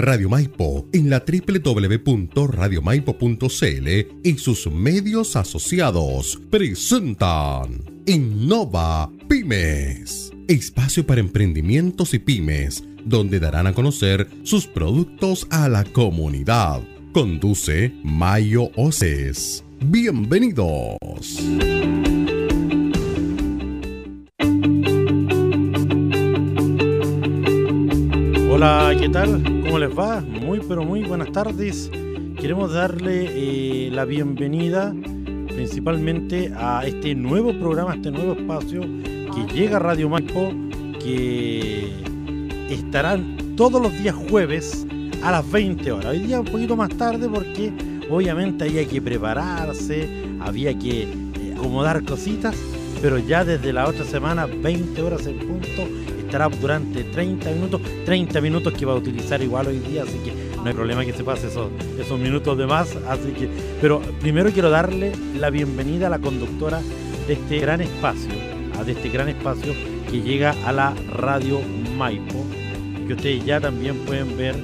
Radio Maipo en la www.radiomaipo.cl y sus medios asociados presentan Innova Pymes, espacio para emprendimientos y pymes, donde darán a conocer sus productos a la comunidad. Conduce Mayo Oces. Bienvenidos. Hola, ¿qué tal? ¿Cómo les va? Muy, pero muy buenas tardes. Queremos darle eh, la bienvenida principalmente a este nuevo programa, este nuevo espacio que llega a Radio Maipo, que estarán todos los días jueves a las 20 horas. Hoy día un poquito más tarde porque obviamente había que prepararse, había que eh, acomodar cositas, pero ya desde la otra semana, 20 horas en punto, estará durante 30 minutos, 30 minutos que va a utilizar igual hoy día, así que no hay problema que se pase esos, esos minutos de más, así que, pero primero quiero darle la bienvenida a la conductora de este gran espacio, de este gran espacio que llega a la radio Maipo, que ustedes ya también pueden ver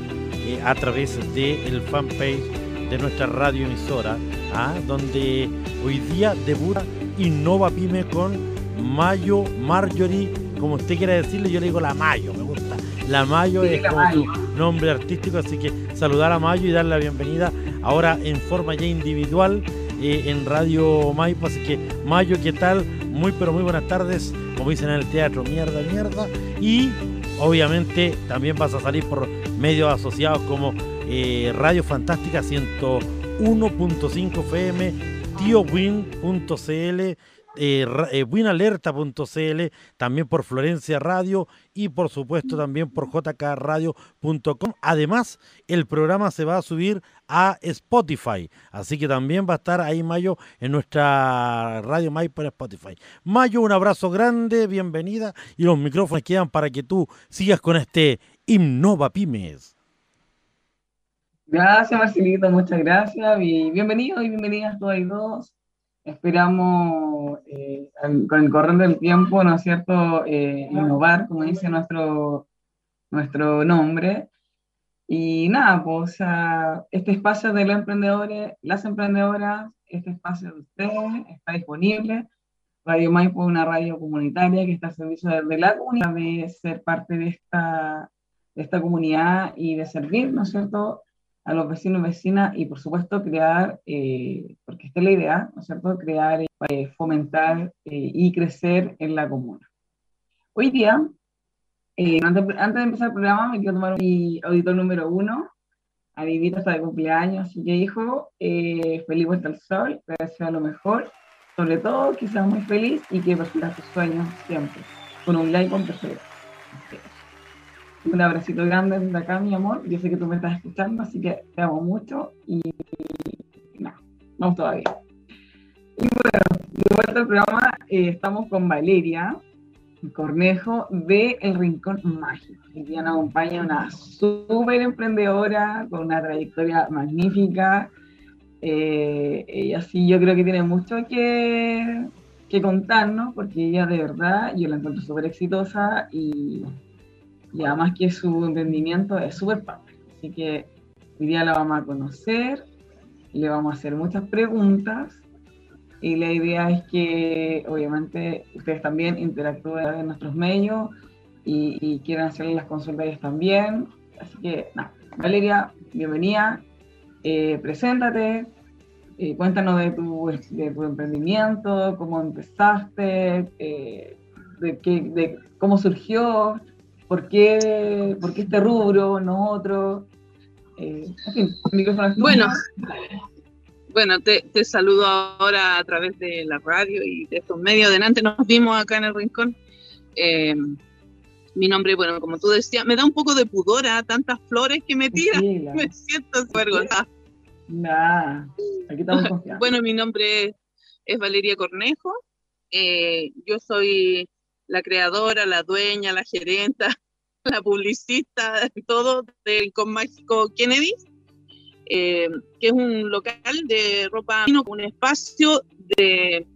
eh, a través del fanpage de nuestra radio emisora, ¿ah? donde hoy día debuta Innova Pyme con Mayo Marjorie como usted quiera decirle, yo le digo la Mayo, me gusta. La Mayo es como su nombre artístico, así que saludar a Mayo y darle la bienvenida ahora en forma ya individual eh, en Radio Maipo. Así que Mayo, ¿qué tal? Muy pero muy buenas tardes, como dicen en el teatro, mierda, mierda. Y obviamente también vas a salir por medios asociados como eh, Radio Fantástica 101.5 FM, tiowin.cl eh, eh también por Florencia Radio y por supuesto también por jkradio.com. Además, el programa se va a subir a Spotify, así que también va a estar ahí Mayo en nuestra Radio May por Spotify. Mayo, un abrazo grande, bienvenida y los micrófonos quedan para que tú sigas con este Innova Pymes. Gracias Marcelito, muchas gracias y bienvenidos y bienvenidas todas y dos Esperamos eh, con el correr del tiempo, ¿no es cierto?, eh, innovar, como dice nuestro, nuestro nombre. Y nada, pues este espacio de los emprendedores, las emprendedoras, este espacio de ustedes está disponible. Radio Maipo es una radio comunitaria que está al servicio de, la comunidad, de ser parte de esta, de esta comunidad y de servir, ¿no es cierto?, a los vecinos y vecinas y por supuesto crear, eh, porque esta es la idea, ¿no es cierto?, crear, eh, fomentar eh, y crecer en la comuna. Hoy día, antes, antes, de empezar el programa, me quiero tomar mi auditor número uno, a Vivita está de cumpleaños, así que hijo, feliz vuelta al sol, que sea lo mejor, sobre todo que seas muy feliz y que persigas tus sueños siempre, con un like con perseverancia. Un abracito grande desde acá, mi amor. Yo sé que tú me estás escuchando, así que te amo mucho y no, vamos todavía. Y bueno, de vuelta al programa, eh, estamos con Valeria Cornejo de El Rincón Mágico. Día nos acompaña una súper emprendedora con una trayectoria magnífica. Eh, ella sí, yo creo que tiene mucho que, que contarnos, porque ella de verdad, yo la encuentro súper exitosa y y además que su emprendimiento es súper padre. Así que hoy día la vamos a conocer, le vamos a hacer muchas preguntas. Y la idea es que obviamente ustedes también interactúen en nuestros medios y, quieran hacerle las consultas también. Así que nada, Valeria, bienvenida, eh, preséntate, eh, cuéntanos de tu, de tu, emprendimiento, cómo empezaste, eh, de, qué, de cómo surgió, ¿Por qué, por qué este rubro, no otro? Eh, en fin, el micrófono es Bueno, bueno te, te, saludo ahora a través de la radio y de estos medios. Delante nos vimos acá en el rincón. Eh, mi nombre, bueno, como tú decías, me da un poco de pudor a tantas flores que me tiran. Me siento vergonzosa. Nah, aquí estamos confiados. bueno, mi nombre es, Valeria Cornejo. Eh, yo soy la creadora, la dueña, la gerenta, la publicista, todo de Rincón Mágico Kennedy, eh, que es un local de ropa, un espacio de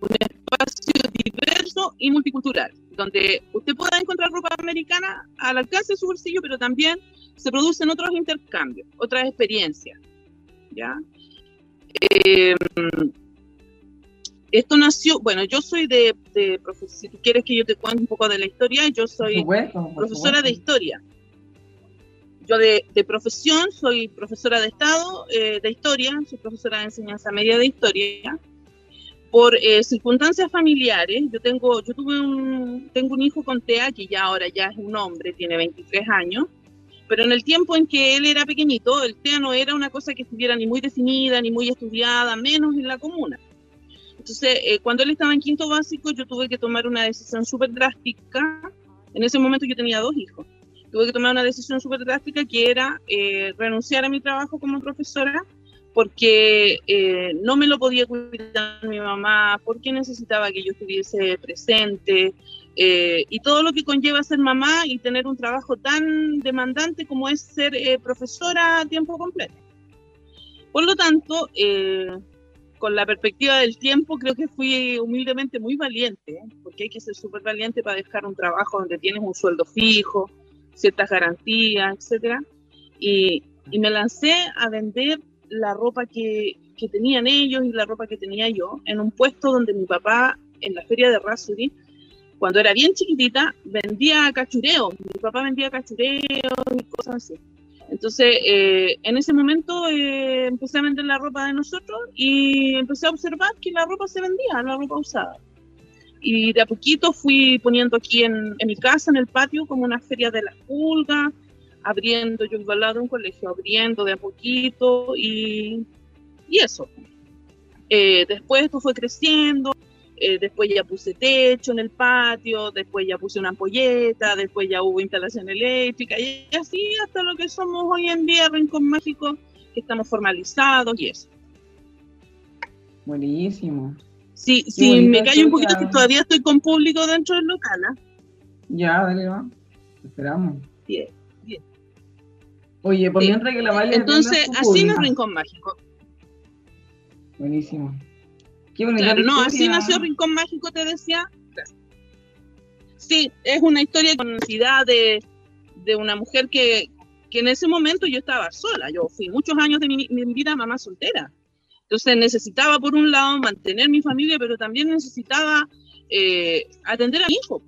un espacio diverso y multicultural, donde usted pueda encontrar ropa americana al alcance de su bolsillo, pero también se producen otros intercambios, otras experiencias. ¿ya? Eh, esto nació, bueno, yo soy de, de si tú quieres que yo te cuente un poco de la historia, yo soy profesora de historia. Yo de, profesión soy profesora de Estado eh, de historia, soy profesora de enseñanza media de historia. Por eh, circunstancias familiares, yo tengo, yo tuve un, tengo un hijo con TEA que ya ahora ya es un hombre, tiene 23 años, pero en el tiempo en que él era pequeñito, el TEA no era una cosa que estuviera ni muy definida, ni muy estudiada, menos en la comuna. Entonces, eh, cuando él estaba en quinto básico, yo tuve que tomar una decisión súper drástica. En ese momento yo tenía dos hijos. Tuve que tomar una decisión súper drástica que era eh, renunciar a mi trabajo como profesora porque eh, no me lo podía cuidar mi mamá, porque necesitaba que yo estuviese presente y todo lo que conlleva ser mamá y tener un trabajo tan demandante como es ser profesora a tiempo completo. Por lo tanto, con la perspectiva del tiempo, creo que fui humildemente muy valiente, ¿eh? porque hay que ser súper valiente para dejar un trabajo donde tienes un sueldo fijo, ciertas garantías, etc. Y, y me lancé a vender la ropa que, que, tenían ellos y la ropa que tenía yo en un puesto donde mi papá, en la feria de Rasuri, cuando era bien chiquitita, vendía cachureo. Mi papá vendía cachureo y cosas así. Entonces, eh, en ese momento eh, empecé a vender la ropa de nosotros y empecé a observar que la ropa se vendía, la ropa usada. Y de a poquito fui poniendo aquí en, mi casa, en el patio, como una feria de la pulga, abriendo, yo iba al lado de un colegio, abriendo de a poquito y, y eso. Eh, después esto fue creciendo, eh, después ya puse techo en el patio, después ya puse una ampolleta, después ya hubo instalación eléctrica y así hasta lo que somos hoy en día, Rincón Mágico, que estamos formalizados y eso. Buenísimo. Sí, sí, me callo un poquito que todavía estoy con público dentro del local. ¿ah? Ya, dale, va. Esperamos. Bien, bien. Oye, por mientras que la vaya Entonces, así no es Rincón Mágico. Buenísimo claro, no, así nació Rincón Mágico, te decía. Sí, es una historia con necesidad de, de una mujer que, que, en ese momento yo estaba sola. Yo fui muchos años de mi, vida mamá soltera. Entonces necesitaba, por un lado, mantener mi familia, pero también necesitaba eh, atender a mi hijo.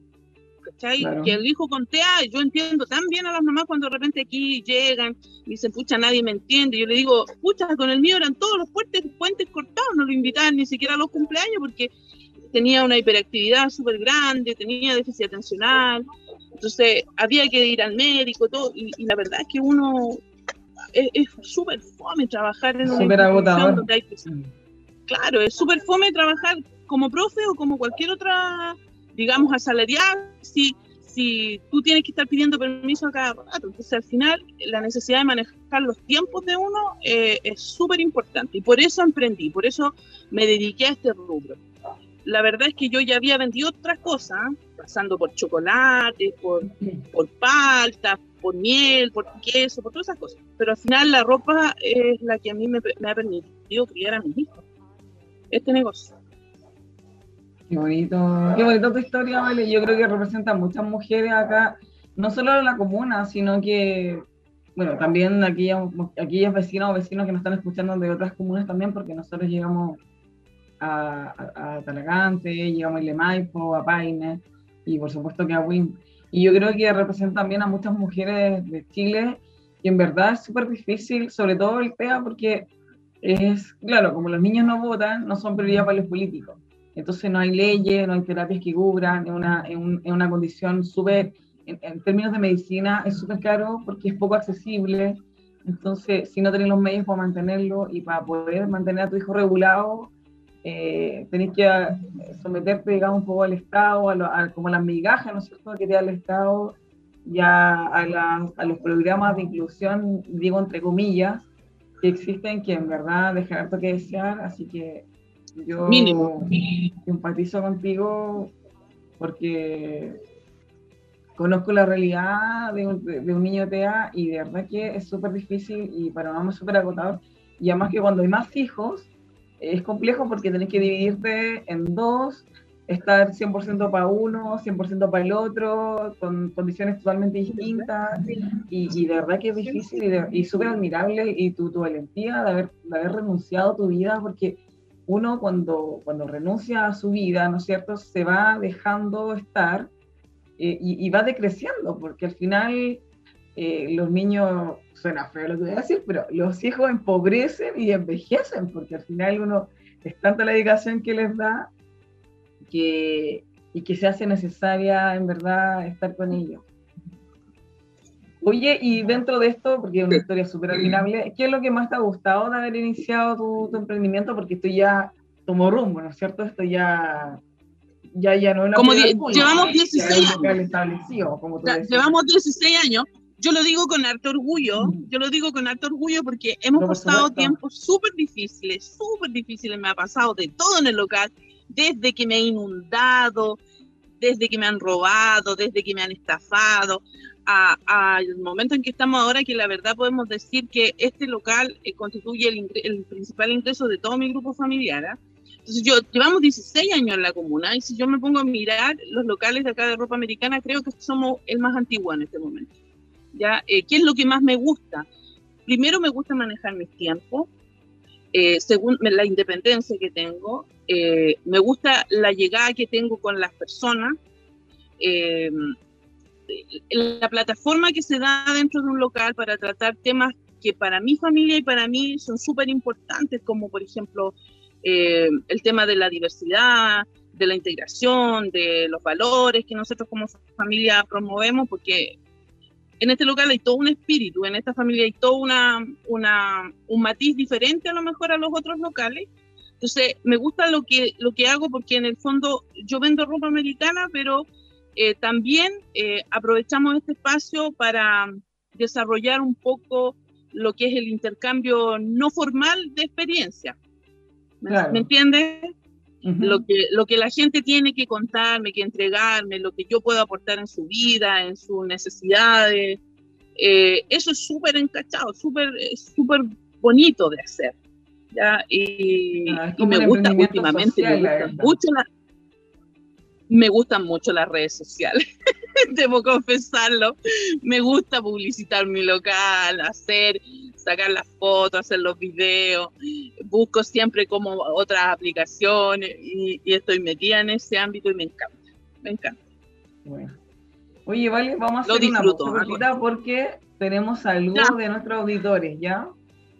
Que el hijo contea, yo entiendo tan bien a las mamás cuando de repente aquí llegan y dicen, pucha, nadie me entiende. Yo le digo, pucha, con el mío eran todos los puentes, puentes cortados, no lo invitaban ni siquiera a los cumpleaños porque tenía una hiperactividad súper grande, tenía déficit atencional, entonces había que ir al médico, todo, y, la verdad es que uno es súper fome trabajar en una institución donde hay Claro, es súper fome trabajar como profe o como cualquier otra digamos, asalariar si, si tú tienes que estar pidiendo permiso a cada rato. Entonces, al final, la necesidad de manejar los tiempos de uno eh, es súper importante. Y por eso emprendí, por eso me dediqué a este rubro. La verdad es que yo ya había vendido otras cosas, pasando por chocolate, por, por palta, por miel, por queso, por todas esas cosas. Pero al final la ropa es la que a mí me, me ha permitido criar a mis hijos. Este negocio. Qué bonito, qué bonito tu historia, Vale. Yo creo que representa a muchas mujeres acá, no solo en la comuna, sino que, bueno, también aquellos, aquellos vecinos o vecinos que nos están escuchando de otras comunas también, porque nosotros llegamos a, a, Talagante, llegamos a Ilemaipo, a Paine y por supuesto que a Wim. Y yo creo que representa también a muchas mujeres de Chile y en verdad es súper difícil, sobre todo el PEA, porque es, claro, como los niños no votan, no son prioridad para los políticos. Entonces no hay leyes, no hay terapias que cubran, es una, una condición súper, en, términos de medicina, es súper caro porque es poco accesible. Entonces, si no tenés los medios para mantenerlo y para poder mantener a tu hijo regulado, eh, tenés que eh, someterte, digamos, un poco al Estado, a, como las migajas, ¿no es cierto?, que te da el Estado, ya a, a los programas de inclusión, digo entre comillas, que existen, que en verdad dejan harto que desear, así que yo Mínimo. empatizo contigo porque conozco la realidad de un, de, un niño TEA y de verdad que es súper difícil y para mamá es súper agotador. Y además que cuando hay más hijos es complejo porque tenés que dividirte en dos estar 100% para uno, 100% para el otro, con condiciones totalmente distintas. Y, de verdad que es difícil y, súper admirable y tu, tu valentía de haber, de haber renunciado a tu vida, porque uno cuando, cuando renuncia a su vida, ¿no es cierto?, se va dejando estar eh, y, va decreciendo, porque al final eh, los niños, suena feo lo que voy a decir, pero los hijos empobrecen y envejecen, porque al final uno es tanta la dedicación que les da que, y que se hace necesaria en verdad estar con ellos. Oye, y dentro de esto, porque es una historia súper admirable, ¿qué es lo que más te ha gustado de haber iniciado tu, emprendimiento? Porque esto ya tomó rumbo, ¿no es cierto? Esto ya, ya, ya no es Como llevamos 16 años. llevamos 16 años. Yo lo digo con harto orgullo, yo lo digo con harto orgullo porque hemos pasado tiempos súper difíciles, súper difíciles, me ha pasado de todo en el local, desde que me he inundado, desde que me han robado, desde que me han estafado, al momento en que estamos ahora, que la verdad podemos decir que este local eh, constituye el, principal ingreso de todo mi grupo familiar. ¿ah? Entonces, yo llevamos 16 años en la comuna y si yo me pongo a mirar los locales de acá de ropa americana, creo que somos el más antiguo en este momento. ¿ya? Eh, ¿Qué es lo que más me gusta? Primero me gusta manejar mis tiempos, eh, según la independencia que tengo, me gusta la llegada que tengo con las personas, la plataforma que se da dentro de un local para tratar temas que para mi familia y para mí son súper importantes, como por ejemplo eh, el tema de la diversidad, de la integración, de los valores que nosotros como familia promovemos, porque en este local hay todo un espíritu, en esta familia hay todo una, una, un matiz diferente a lo mejor a los otros locales. Entonces, me gusta lo que, lo que hago porque en el fondo yo vendo ropa americana, pero eh, también eh, aprovechamos este espacio para desarrollar un poco lo que es el intercambio no formal de experiencia. ¿Me, entiendes? lo, que, lo que la gente tiene que contarme, que entregarme, lo que yo puedo aportar en su vida, en sus necesidades. Eh, eso es súper encachado, súper súper bonito de hacer. ¿ya? Y, ah, me gusta últimamente, me gusta mucho la, me gustan mucho las redes sociales, debo confesarlo. Me gusta publicitar mi local, hacer, sacar las fotos, hacer los videos. Busco siempre como otras aplicaciones y, estoy metida en ese ámbito y me encanta. Me encanta. Bueno. Oye, vale, vamos a hacer disfruto, una porque tenemos saludos de nuestros auditores, ¿ya?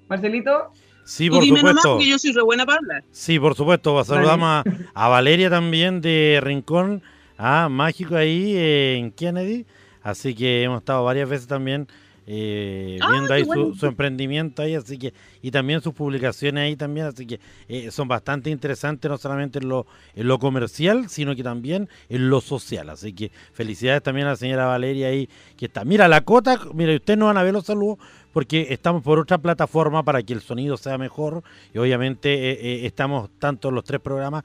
Marcelito. Sí, por supuesto. yo soy re buena para hablar. Sí, por supuesto. Saludamos a, Valeria también de Rincón, a Mágico ahí en Kennedy. Así que hemos estado varias veces también eh, ah, viendo ahí su, emprendimiento ahí, así que y también sus publicaciones ahí también, así que eh, son bastante interesantes no solamente en lo, en lo comercial, sino que también en lo social, así que felicidades también a la señora Valeria ahí que está. Mira la cota, mira ustedes no van a ver los saludos porque estamos por otra plataforma para que el sonido sea mejor y obviamente eh, estamos tanto los tres programas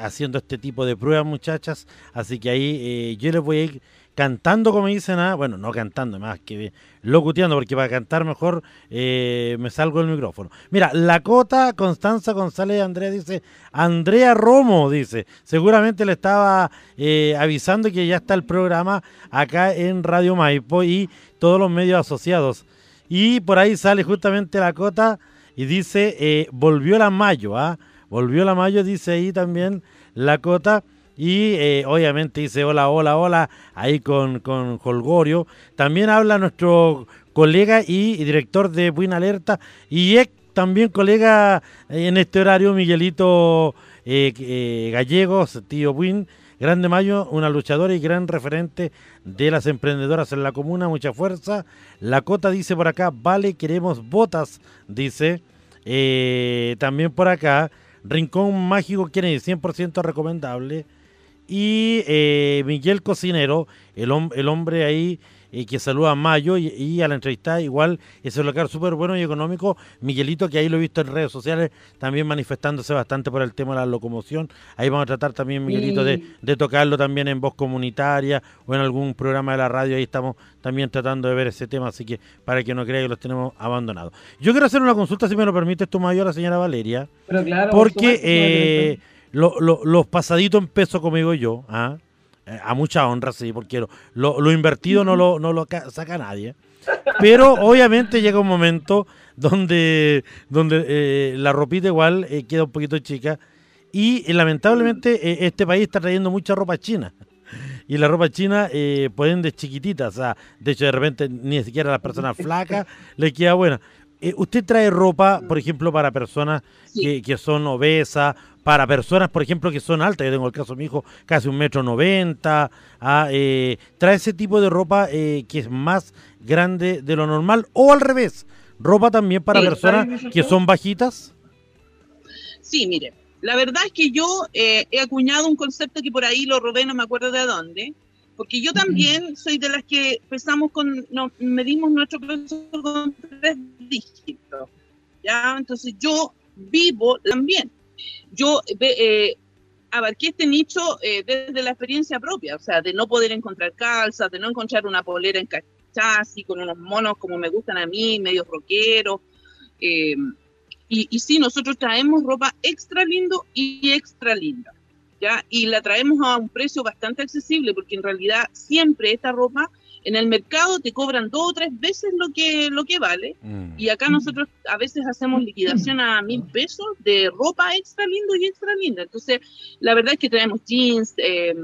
haciendo este tipo de pruebas muchachas, así que ahí yo les voy a ir cantando, como dicen, ah, bueno, no cantando, más que locuteando, porque para cantar mejor eh, me salgo del micrófono. Mira, la cota Constanza González Andrea dice, Andrea Romo dice, seguramente le estaba eh, avisando que ya está el programa acá en Radio Maipo y todos los medios asociados. Y por ahí sale justamente la cota y dice, eh, volvió la mayo, ¿ah? Volvió la mayo, dice ahí también la cota. Y eh, obviamente dice hola, hola, hola, ahí con, con Holgorio. También habla nuestro colega y, director de Buena Alerta y es también colega en este horario, Miguelito eh, eh, Gallegos, tío Win. Grande Mayo, una luchadora y gran referente de las emprendedoras en la comuna, mucha fuerza. La Cota dice por acá, vale, queremos botas, dice. también por acá, Rincón Mágico, quiere 100% recomendable. Y eh, Miguel Cocinero, el hombre ahí eh, que saluda a Mayo y, a la entrevista igual es un local súper bueno y económico. Miguelito, que ahí lo he visto en redes sociales, también manifestándose bastante por el tema de la locomoción. Ahí vamos a tratar también, Miguelito, de, tocarlo también en voz comunitaria o en algún programa de la radio. Ahí estamos también tratando de ver ese tema, así que para que no crea que los tenemos abandonados. Yo quiero hacer una consulta, si me lo permite, tu mayor, la señora Valeria. Pero claro, porque los pasaditos en peso, como digo yo, ¿ah? Eh, a mucha honra, sí, porque lo, invertido no lo, no lo saca nadie. Pero obviamente llega un momento donde, donde eh, la ropita igual eh, queda un poquito chica y lamentablemente este país está trayendo mucha ropa china. Y la ropa china pueden de chiquititas, o sea, de hecho de repente ni siquiera a las personas flacas le queda buena. ¿Usted trae ropa, por ejemplo, para personas que, que, son obesas para personas, por ejemplo, que son altas. Yo tengo el caso de mi hijo, casi un metro noventa. Ah, eh, trae ese tipo de ropa eh, que es más grande de lo normal o al revés. Ropa también para personas que son bajitas. Sí, mire, la verdad es que yo eh, he acuñado un concepto que por ahí lo robé, no me acuerdo de dónde, porque yo también soy de las que pesamos con, no, medimos nuestro peso con tres dígitos, ¿ya? Entonces yo vivo también yo eh, abarqué este nicho eh, desde la experiencia propia, o sea, de no poder encontrar calzas, de no encontrar una polera en y con unos monos como me gustan a mí, medio rockeros. Eh, y, y sí, nosotros traemos ropa extra lindo y extra linda, ¿ya? Y la traemos a un precio bastante accesible, porque en realidad siempre esta ropa en el mercado te cobran dos o tres veces lo que, lo que vale. Mm. Y acá nosotros a veces hacemos liquidación a mil pesos de ropa extra lindo y extra linda. Entonces, la verdad es que traemos jeans, eh,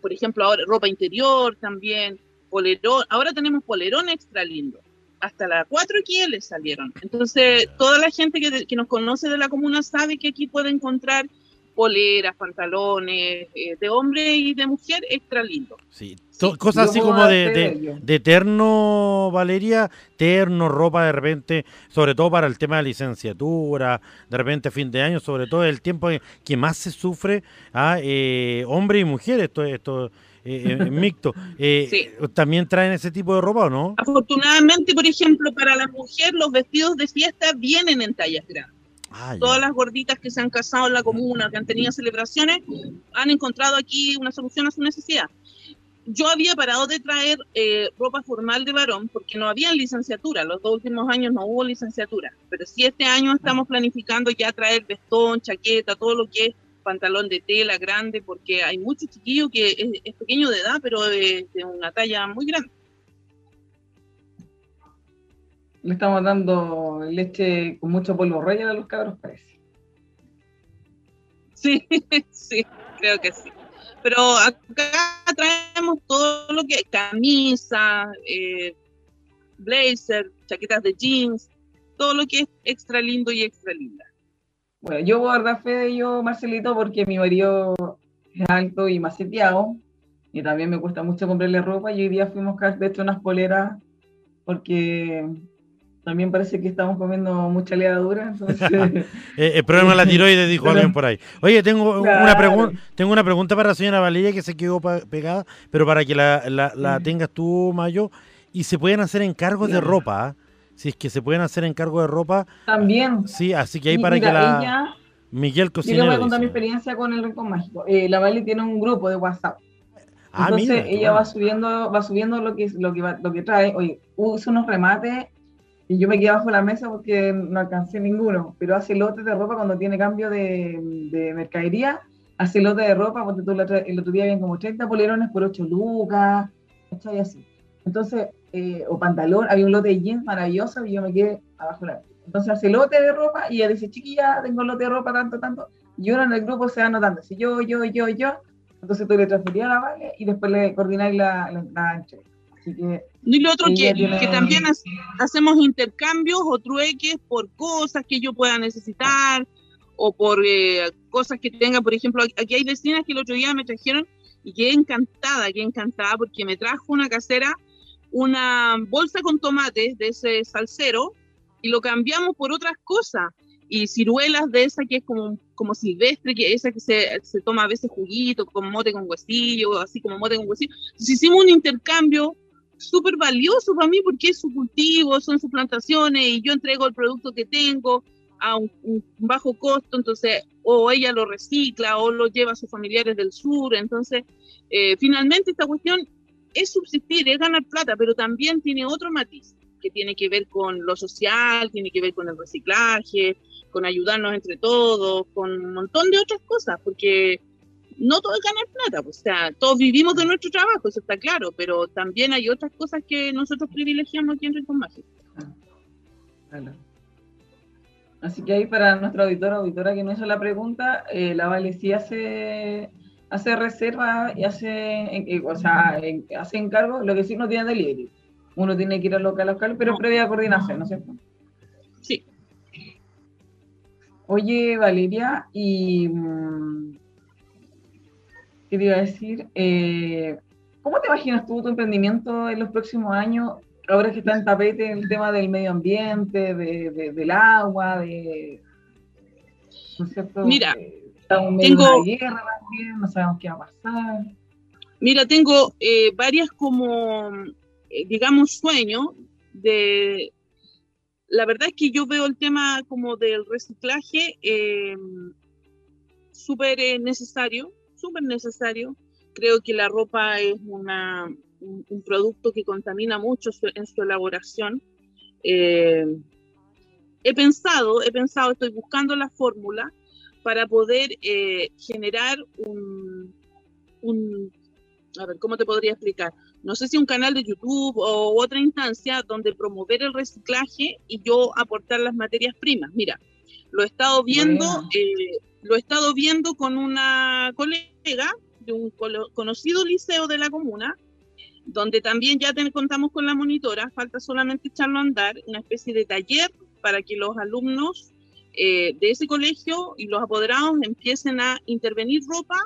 por ejemplo, ahora ropa interior también, polerón. Ahora tenemos polerón extra lindo. Hasta las 4 XL salieron. Entonces, toda la gente que, que nos conoce de la comuna sabe que aquí puede encontrar poleras, pantalones, eh, de hombre y de mujer, extra lindo. Sí, cosas así como de, de, terno, Valeria, terno, ropa de repente, sobre todo para el tema de licenciatura, de repente fin de año, sobre todo el tiempo que más se sufre a eh, hombre y mujer, esto, esto eh, eh mixto. ¿También traen ese tipo de ropa o no? Afortunadamente, por ejemplo, para la mujer los vestidos de fiesta vienen en tallas grandes. Ah, Todas las gorditas que se han casado en la comuna, que han tenido celebraciones, han encontrado aquí una solución a su necesidad. Yo había parado de traer eh, ropa formal de varón porque no había licenciatura. Los dos últimos años no hubo licenciatura. Pero sí este año estamos planificando ya traer vestón, chaqueta, todo lo que es pantalón de tela grande, porque hay muchos chiquillos que es, pequeño de edad, pero de una talla muy grande. Le estamos dando leche con mucho polvo rey a los cabros, parece. Sí, sí, creo que sí. Pero acá traemos todo lo que es camisa, eh, blazer, chaquetas de jeans, todo lo que es extra lindo y extra linda. Bueno, yo voy a dar fe de ello, Marcelito, porque mi marido es alto y maceteado, y también me cuesta mucho comprarle ropa, y hoy día fuimos de hecho unas poleras, porque también parece que estamos comiendo mucha levadura. Eh, el problema de la tiroides, dijo alguien por ahí. Oye, tengo, una pregunta tengo una pregunta para la señora Valeria que se quedó pegada, pero para que la, la, tengas tú, Mayo. Y se pueden hacer encargos de ropa. ¿ah? Si es que se pueden hacer encargos de ropa. También. Sí, así que ahí para que la. Miguel Cocinero. Yo le voy a contar mi experiencia con el Rincón Mágico. Eh, la Valeria tiene un grupo de WhatsApp. Ah, Entonces ella va subiendo, va subiendo lo que lo que lo que trae. Oye, usa unos remates y yo me quedé bajo la mesa porque no alcancé ninguno, pero hace lotes de ropa cuando tiene cambio de, de mercadería, hace lotes de ropa, porque tú el otro día habían como 30 polerones por 8 lucas, ¿cachai? Así. Entonces, eh, o pantalón, había un lote de jeans maravilloso y yo me quedé abajo la mesa. Entonces hace lote de ropa y ella dice, chiquilla, tengo lote de ropa tanto, tanto, y uno en el grupo se va anotando, si yo, yo, yo, yo, entonces tú le transferías la Vale y después le coordináis la, la, la Así que y lo otro que, que, también hacemos intercambios o trueques por cosas que yo pueda necesitar o por eh, cosas que tenga, por ejemplo, aquí hay vecinas que el otro día me trajeron y quedé encantada, quedé encantada porque me trajo una casera una bolsa con tomates de ese salsero y lo cambiamos por otras cosas. Y ciruelas de esa que es como, como silvestre, que esa que se, se toma a veces juguito, como mote con huesillo, así como mote con huesillo. Entonces hicimos un intercambio súper valioso para mí porque es su cultivo, son sus plantaciones y yo entrego el producto que tengo a un, bajo costo, entonces o ella lo recicla o lo lleva a sus familiares del sur, entonces eh, finalmente esta cuestión es subsistir, es ganar plata, pero también tiene otro matiz. que tiene que ver con lo social, tiene que ver con el reciclaje, con ayudarnos entre todos, con un montón de otras cosas, porque no todo es ganar plata, pues, o sea, todos vivimos de nuestro trabajo, eso está claro, pero también hay otras cosas que nosotros privilegiamos aquí en Rincón Mágico. Así que ahí para nuestra auditora, auditora que no hizo la pregunta, eh, la Vale sí hace, hace reserva y hace, eh, o sea, hace encargo, lo que sí no tiene delivery. Uno tiene que ir al local a local, pero previa coordinación, ¿no es cierto? Sí. Oye, Valeria, y mm, ¿qué te iba a decir? Eh, ¿Cómo te imaginas tú tu emprendimiento en los próximos años? Ahora que está en tapete el tema del medio ambiente, de, del agua, de... ¿No es cierto? Mira, tengo... guerra también, no sabemos qué va a pasar. Mira, tengo eh, varias como, eh, digamos, sueños de... La verdad es que yo veo el tema como del reciclaje eh, súper necesario, súper necesario. Creo que la ropa es una, un, producto que contamina mucho en su elaboración. Eh, he pensado, he pensado, estoy buscando la fórmula para poder eh, generar un, un, a ver, ¿cómo te podría explicar? No sé si un canal de YouTube o otra instancia donde promover el reciclaje y yo aportar las materias primas. Mira, lo he estado viendo, eh, lo he estado viendo con una colega de un conocido liceo de la comuna, donde también ya contamos con la monitora, falta solamente echarlo a andar, una especie de taller para que los alumnos eh, de ese colegio y los apoderados empiecen a intervenir ropa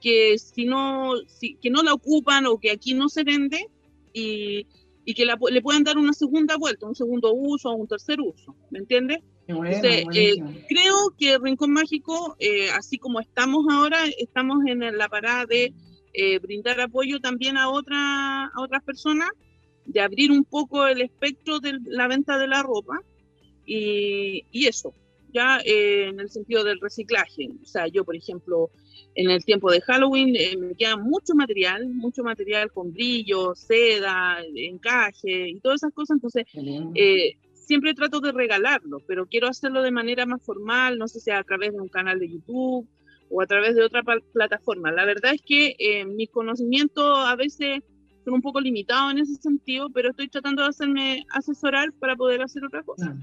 que si no, que no la ocupan o que aquí no se vende y, y que le puedan dar una segunda vuelta, un segundo uso o un tercer uso, ¿me entiendes? Eh, creo que Rincón Mágico, eh, así como estamos ahora, estamos en la parada de eh, brindar apoyo también a, otra, a otras personas, de abrir un poco el espectro de la venta de la ropa y, y eso, ya eh, en el sentido del reciclaje. O sea, yo, por ejemplo, en el tiempo de Halloween eh, me queda mucho material, mucho material con brillo, seda, encaje y todas esas cosas, entonces siempre trato de regalarlo, pero quiero hacerlo de manera más formal, no sé si a través de un canal de YouTube o a través de otra plataforma. La verdad es que eh, mis conocimientos a veces son un poco limitados en ese sentido, pero estoy tratando de hacerme asesorar para poder hacer otra cosa.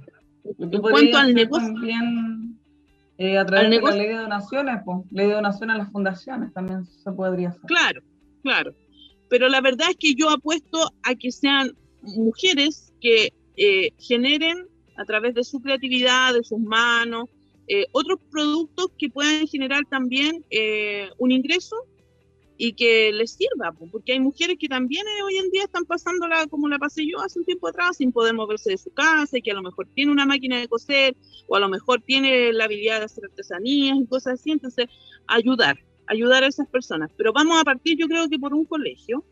En cuanto al negocio... También, eh, a través de la ley de donaciones, pues, ley de donaciones a las fundaciones también se podría hacer. Claro, claro. Pero la verdad es que yo apuesto a que sean mujeres que eh, generen a través de su creatividad, de sus manos, eh, otros productos que puedan generar también eh, un ingreso y que les sirva, porque hay mujeres que también eh, hoy en día están pasándola como la pasé yo hace un tiempo atrás, sin poder moverse de su casa, y que a lo mejor tiene una máquina de coser, o a lo mejor tiene la habilidad de hacer artesanías y cosas así, entonces ayudar, ayudar a esas personas. Pero vamos a partir yo creo que por un colegio,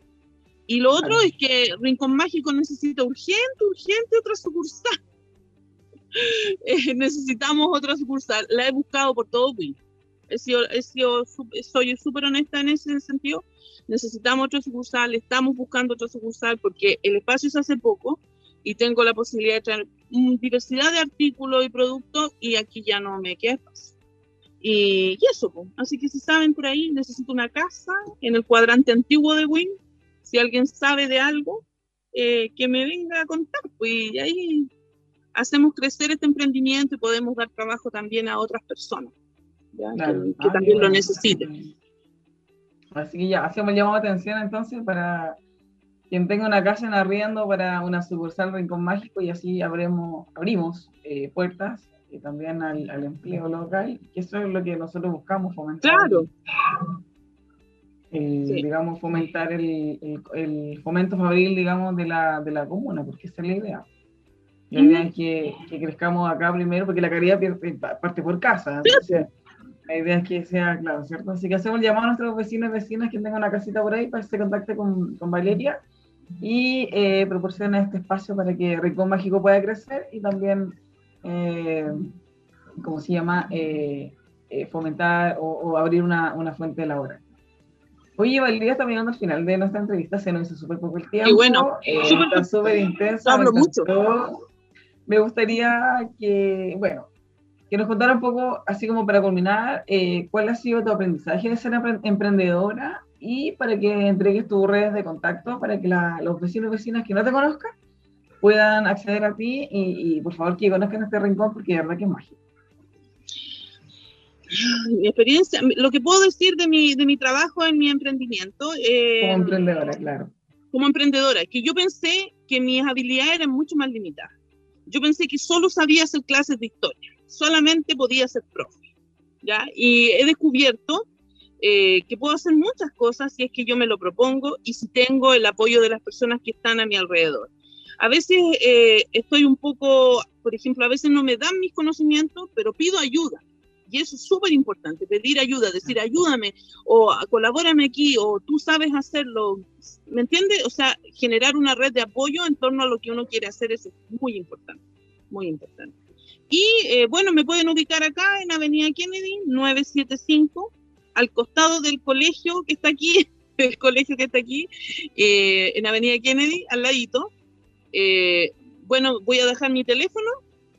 y lo otro es que Rincón Mágico necesita urgente, urgente otra sucursal Eh, necesitamos otra sucursal. La he buscado por todo Wii. He sido, he sido, soy súper honesta en ese sentido. Necesitamos otra sucursal, estamos buscando otra sucursal porque el espacio se hace poco y tengo la posibilidad de traer diversidad de artículos y productos y aquí ya no me queda espacio. Y, eso, así que si saben por ahí, necesito una casa en el cuadrante antiguo de Win. Si alguien sabe de algo, eh, que me venga a contar, pues y ahí hacemos crecer este emprendimiento y podemos dar trabajo también a otras personas que, ah, también lo necesiten. Así que ya, hacemos llamado de atención entonces para quien tenga una casa en arriendo para una sucursal Rincón Mágico y así abremos, abrimos eh, puertas y también al, empleo local, que eso es lo que nosotros buscamos fomentar. Claro. Digamos, fomentar el, el, fomento fabril, digamos, de la, de la comuna, porque esa es la idea. La idea es que, crezcamos acá primero, porque la caridad parte por casa. la idea es que sea claro, ¿cierto? Así que hacemos el llamado a nuestros vecinos y vecinas que tengan una casita por ahí para que se contacte con, con Valeria y eh, proporcione este espacio para que Rincón Mágico pueda crecer y también, eh, ¿cómo se llama? Eh, eh, fomentar o, abrir una, una, fuente laboral. Oye, Valeria, está mirando al final de nuestra entrevista, se nos hizo súper poco el tiempo. Y bueno, eh, está súper intenso. Hablo mucho. Me gustaría que, bueno, que nos contara un poco, así como para culminar, eh, cuál ha sido tu aprendizaje de ser emprendedora y para que entregues tus redes de contacto para que los vecinos y vecinas que no te conozcan puedan acceder a ti y, y por favor que conozcan este rincón porque de verdad que es mágico mi experiencia, lo que puedo decir de mi, de mi trabajo en mi emprendimiento. Eh, como emprendedora, claro. Como emprendedora, que yo pensé que mis habilidades eran mucho más limitadas. Yo pensé que solo sabía hacer clases de historia, solamente podía ser profe. ¿ya? Y he descubierto eh, que puedo hacer muchas cosas si es que yo me lo propongo y si tengo el apoyo de las personas que están a mi alrededor. A veces eh, estoy un poco, por ejemplo, a veces no me dan mis conocimientos, pero pido ayuda y eso es súper importante, pedir ayuda, decir ayúdame o colabórame aquí o tú sabes hacerlo. ¿Me entiendes? O sea, generar una red de apoyo en torno a lo que uno quiere hacer es muy importante, muy importante. Y eh, bueno, me pueden ubicar acá en Avenida Kennedy 975, al costado del colegio que está aquí, el colegio que está aquí, eh, en Avenida Kennedy, al ladito. Eh, bueno, voy a dejar mi teléfono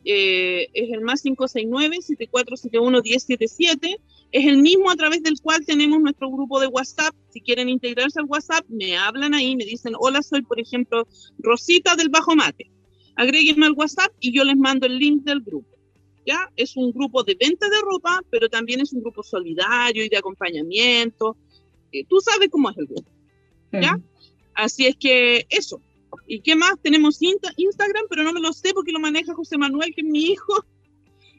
eh, es el más 569-7471-1077. Es el mismo a través del cual tenemos nuestro grupo de WhatsApp. Si quieren integrarse al WhatsApp, me hablan ahí, me dicen, hola, soy, por ejemplo, Rosita del Bajo Mate. Agréguenme al WhatsApp y yo les mando el link del grupo. ¿Ya? Es un grupo de venta de ropa, pero también es un grupo solidario y de acompañamiento. Eh, tú sabes cómo es el grupo. ¿Ya? Así es que eso, ¿Y qué más? Tenemos Instagram, pero no me lo sé porque lo maneja José Manuel, que es mi hijo.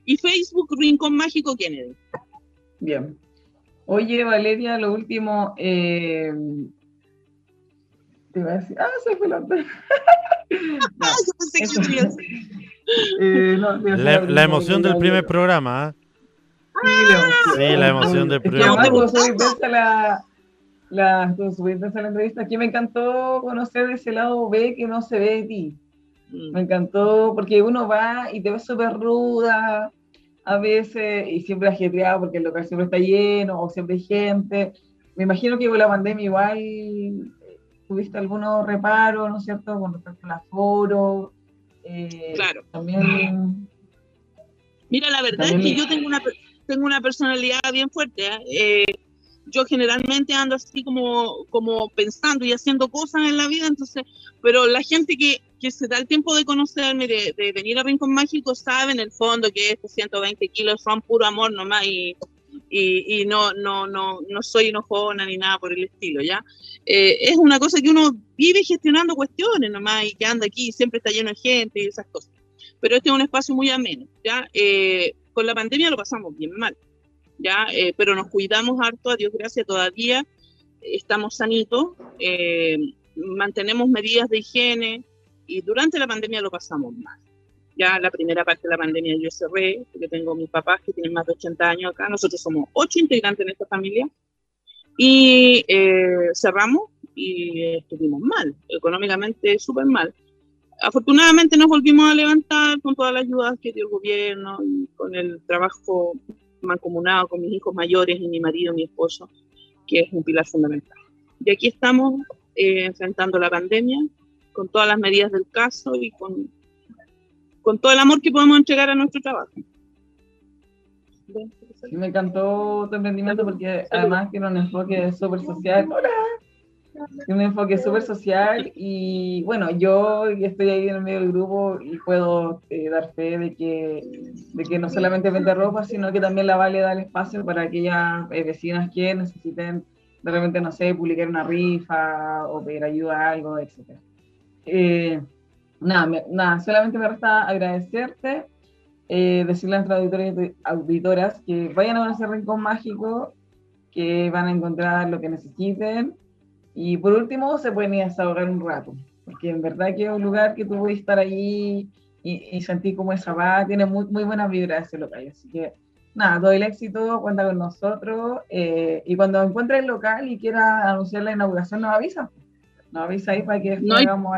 Y Facebook, Rincón Mágico Kennedy. Bien. Oye, Valeria, lo último. Eh, te iba a decir. Ah, soy pelota. ah, yo pensé que eh, no, la, la, emoción del primer programa. ¿eh? Sí, la emoción del primer programa la, estuvo en la entrevista. Aquí me encantó conocer ese lado B que no se ve de ti. Mm. Me encantó porque uno va y te ve súper ruda a veces y siempre ajetreado porque el local siempre está lleno o siempre hay gente. Me imagino que con la pandemia igual eh, tuviste algunos reparos, ¿no es cierto?, con respecto al aforo. Eh, claro. También. Mira, la verdad es que yo tengo una, tengo una personalidad bien fuerte. ¿eh? eh yo generalmente ando así como, como pensando y haciendo cosas en la vida, entonces, pero la gente que, que se da el tiempo de conocerme, de, de, venir a Rincón Mágico, sabe en el fondo que estos 120 kilos son puro amor nomás y, y, y no, no, no, no soy enojona ni nada por el estilo, ¿ya? Eh, es una cosa que uno vive gestionando cuestiones nomás y que anda aquí siempre está lleno de gente y esas cosas. Pero este es un espacio muy ameno, ¿ya? Eh, con la pandemia lo pasamos bien mal ¿ya? Eh, pero nos cuidamos harto, a Dios gracias, todavía estamos sanitos, eh, mantenemos medidas de higiene y durante la pandemia lo pasamos mal. Ya la primera parte de la pandemia yo cerré, porque tengo mis papás que tienen más de 80 años acá, nosotros somos ocho integrantes en esta familia, y eh, cerramos y estuvimos mal, económicamente súper mal. Afortunadamente nos volvimos a levantar con todas las ayudas que dio el gobierno y con el trabajo mancomunado con mis hijos mayores y mi marido, mi esposo, que es un pilar fundamental. Y aquí estamos eh, enfrentando la pandemia con todas las medidas del caso y con, con todo el amor que podemos entregar a nuestro trabajo. Me encantó tu emprendimiento porque además tiene un enfoque súper social. Hola un enfoque súper social y bueno, yo estoy ahí en el medio del grupo y puedo eh, dar fe de que, de que no solamente vende ropa, sino que también la Vale da el espacio para aquellas eh, vecinas que necesiten de repente, no sé, publicar una rifa o pedir ayuda a algo, etc. Eh, nada, nada, solamente me resta agradecerte, decirle a nuestras auditores, auditoras que vayan a ese rincón mágico, que van a encontrar lo que necesiten y por último, se pueden ir a desahogar un rato, porque en verdad que es un lugar que tú puedes estar ahí y, y sentir como esa va, tiene muy, muy buena vibra ese local. Así que nada, todo el éxito, cuenta con nosotros. Eh, y cuando encuentres el local y quiera anunciar la inauguración, nos avisa. Nos avisa ahí para que no hay, algo.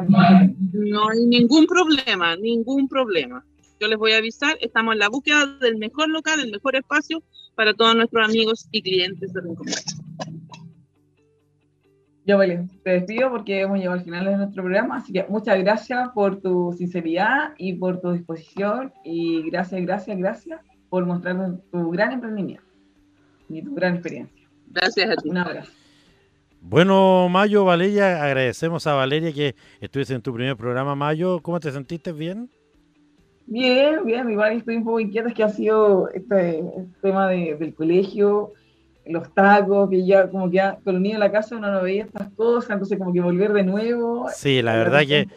No hay ningún problema, ningún problema. Yo les voy a avisar, estamos en la búsqueda del mejor local, del mejor espacio para todos nuestros amigos y clientes de Rincón. Yo, vale, te despido porque hemos llegado al final de nuestro programa, así que muchas gracias por tu sinceridad y por tu disposición y gracias, gracias, gracias por mostrarnos tu gran emprendimiento y tu gran experiencia. Gracias a ti. Un abrazo. Bueno, Mayo, Valeria, agradecemos a Valeria que estuviese en tu primer programa, Mayo. ¿Cómo te sentiste? ¿Bien? Bien, bien, igual estoy un poco inquieta, es que ha sido este, tema del colegio, los tacos, que ya como que ya, con los niños en la casa uno no veía estas cosas, entonces como que volver de nuevo. Sí, la verdad que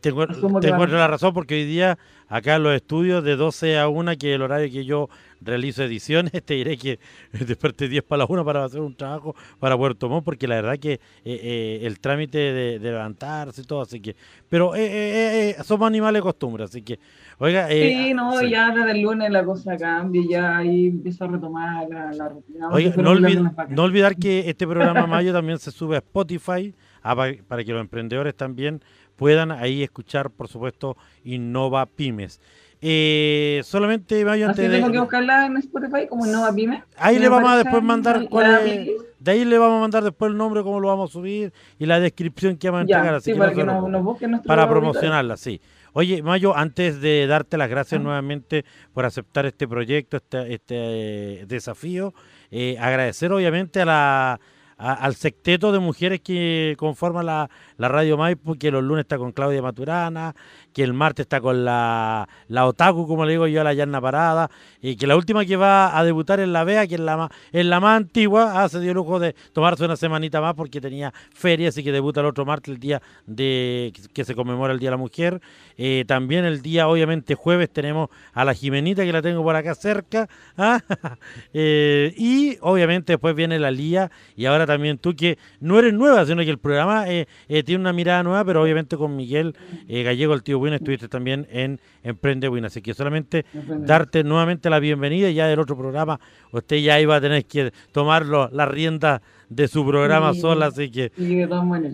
tengo, tengo la razón porque hoy día acá en los estudios de 12 a 1, que es el horario que yo realizo ediciones, te diré que desperte 10 para la 1 para hacer un trabajo para Puerto Montt, porque la verdad que eh, eh, el trámite de, levantarse y todo, así que, pero eh, somos animales de costumbre, así que, oiga. sí, no, ya desde el lunes la cosa cambia, ya ahí empiezo a retomar la, rutina. Oiga, no, olvidar que este programa Mayo también se sube a Spotify, para que los emprendedores también puedan ahí escuchar, por supuesto, Innova Pymes. Eh, solamente vaya antes tengo que buscarla en Spotify como Innova Pymes. Ahí le vamos a después mandar cuál es, de ahí le vamos a mandar después el nombre, cómo lo vamos a subir y la descripción que vamos a entregar. así para, que nos, para promocionarla, sí. Oye, Mayo, antes de darte las gracias ah. nuevamente por aceptar este proyecto, este, este eh, desafío, eh, agradecer obviamente a la al secteto de mujeres que conforman la, la Radio Maipo, que los lunes está con Claudia Maturana, que el martes está con la, la Otaku, como le digo yo, a la Yarna Parada, y que la última que va a debutar en la Vea, que es la es la más antigua, ah, se dio lujo de tomarse una semanita más porque tenía feria, así que debuta el otro martes, el día de que se conmemora el Día de la Mujer. Eh, también el día, obviamente, jueves tenemos a la Jimenita, que la tengo por acá cerca, ah, eh, y obviamente después viene la Lía, y ahora también tú, que no eres nueva, sino que el programa eh, tiene una mirada nueva, pero obviamente con Miguel Gallego, el tío estuviste también en Emprende Win. Así que solamente darte nuevamente la bienvenida. Ya del otro programa, usted ya iba a tener que tomar la rienda de su programa sola, así que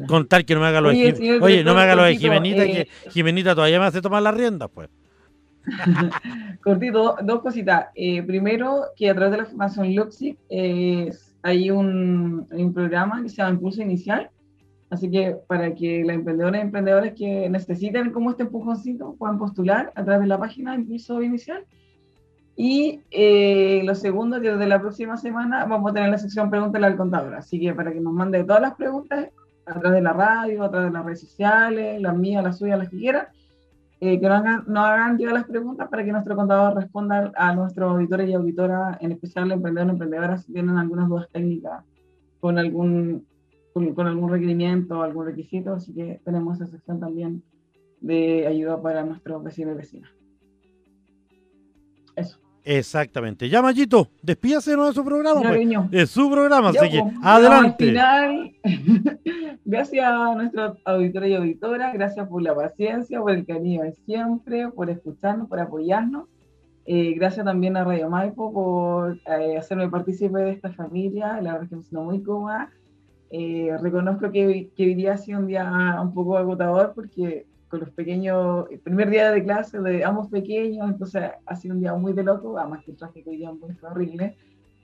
contar que no me haga lo de Oye, no me haga lo de Jimenita, que eh, Jimenita todavía me hace tomar la rienda, pues. Cortito, dos cositas. Eh, primero, que a través de la formación Luxic eh, hay, un, hay un programa que se llama Impulso Inicial, Así que para que las emprendedoras y emprendedores que necesiten como este empujoncito puedan postular a través de la página de Impulso Inicial. Y eh, lo segundo, que desde la próxima semana vamos a tener la sección Pregúntale al contador. Así que para que nos mande todas las preguntas a través de la radio, a través de las redes sociales, las mías, las suyas, las que quieran, eh, que nos hagan, nos hagan llegar las preguntas para que nuestro contador responda a nuestros auditores y auditoras, en especial emprendedores y emprendedoras, si tienen algunas dudas técnicas con algún con, algún requerimiento algún requisito, así que tenemos esa sección también de ayuda para nuestros vecinos y vecinas. Eso. Exactamente. Ya, Mayito, despídase de su programa. pues. Es su programa, así que pues, adelante. final, gracias a nuestra auditora y auditora, gracias por la paciencia, por el cariño de siempre, por escucharnos, por apoyarnos. Eh, gracias también a Radio Maipo por eh, hacerme partícipe de esta familia, la verdad que me siento muy cómoda eh, reconozco que, que, hoy día ha sido un día un poco agotador porque con los pequeños, el primer día de clase de ambos pequeños, entonces ha sido un día muy de loco, además que el que hoy día fue horrible,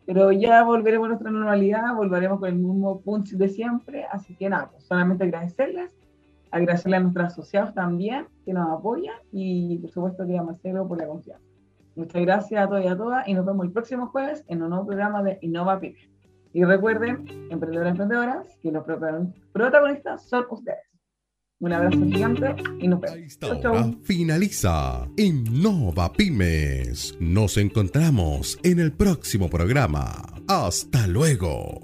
pero ya volveremos a nuestra normalidad, volveremos con el mismo punch de siempre, así que nada, pues solamente agradecerles, agradecerle a nuestros asociados también que nos apoyan y por supuesto que a Marcelo por la confianza. Muchas gracias a todos y a todas y nos vemos el próximo jueves en un nuevo programa de Innova Pyme. Y recuerden, emprendedores emprendedoras, que los protagonistas son ustedes. Un abrazo gigante y nos vemos. Esta finaliza Innova Pymes. Nos encontramos en el próximo programa. Hasta luego.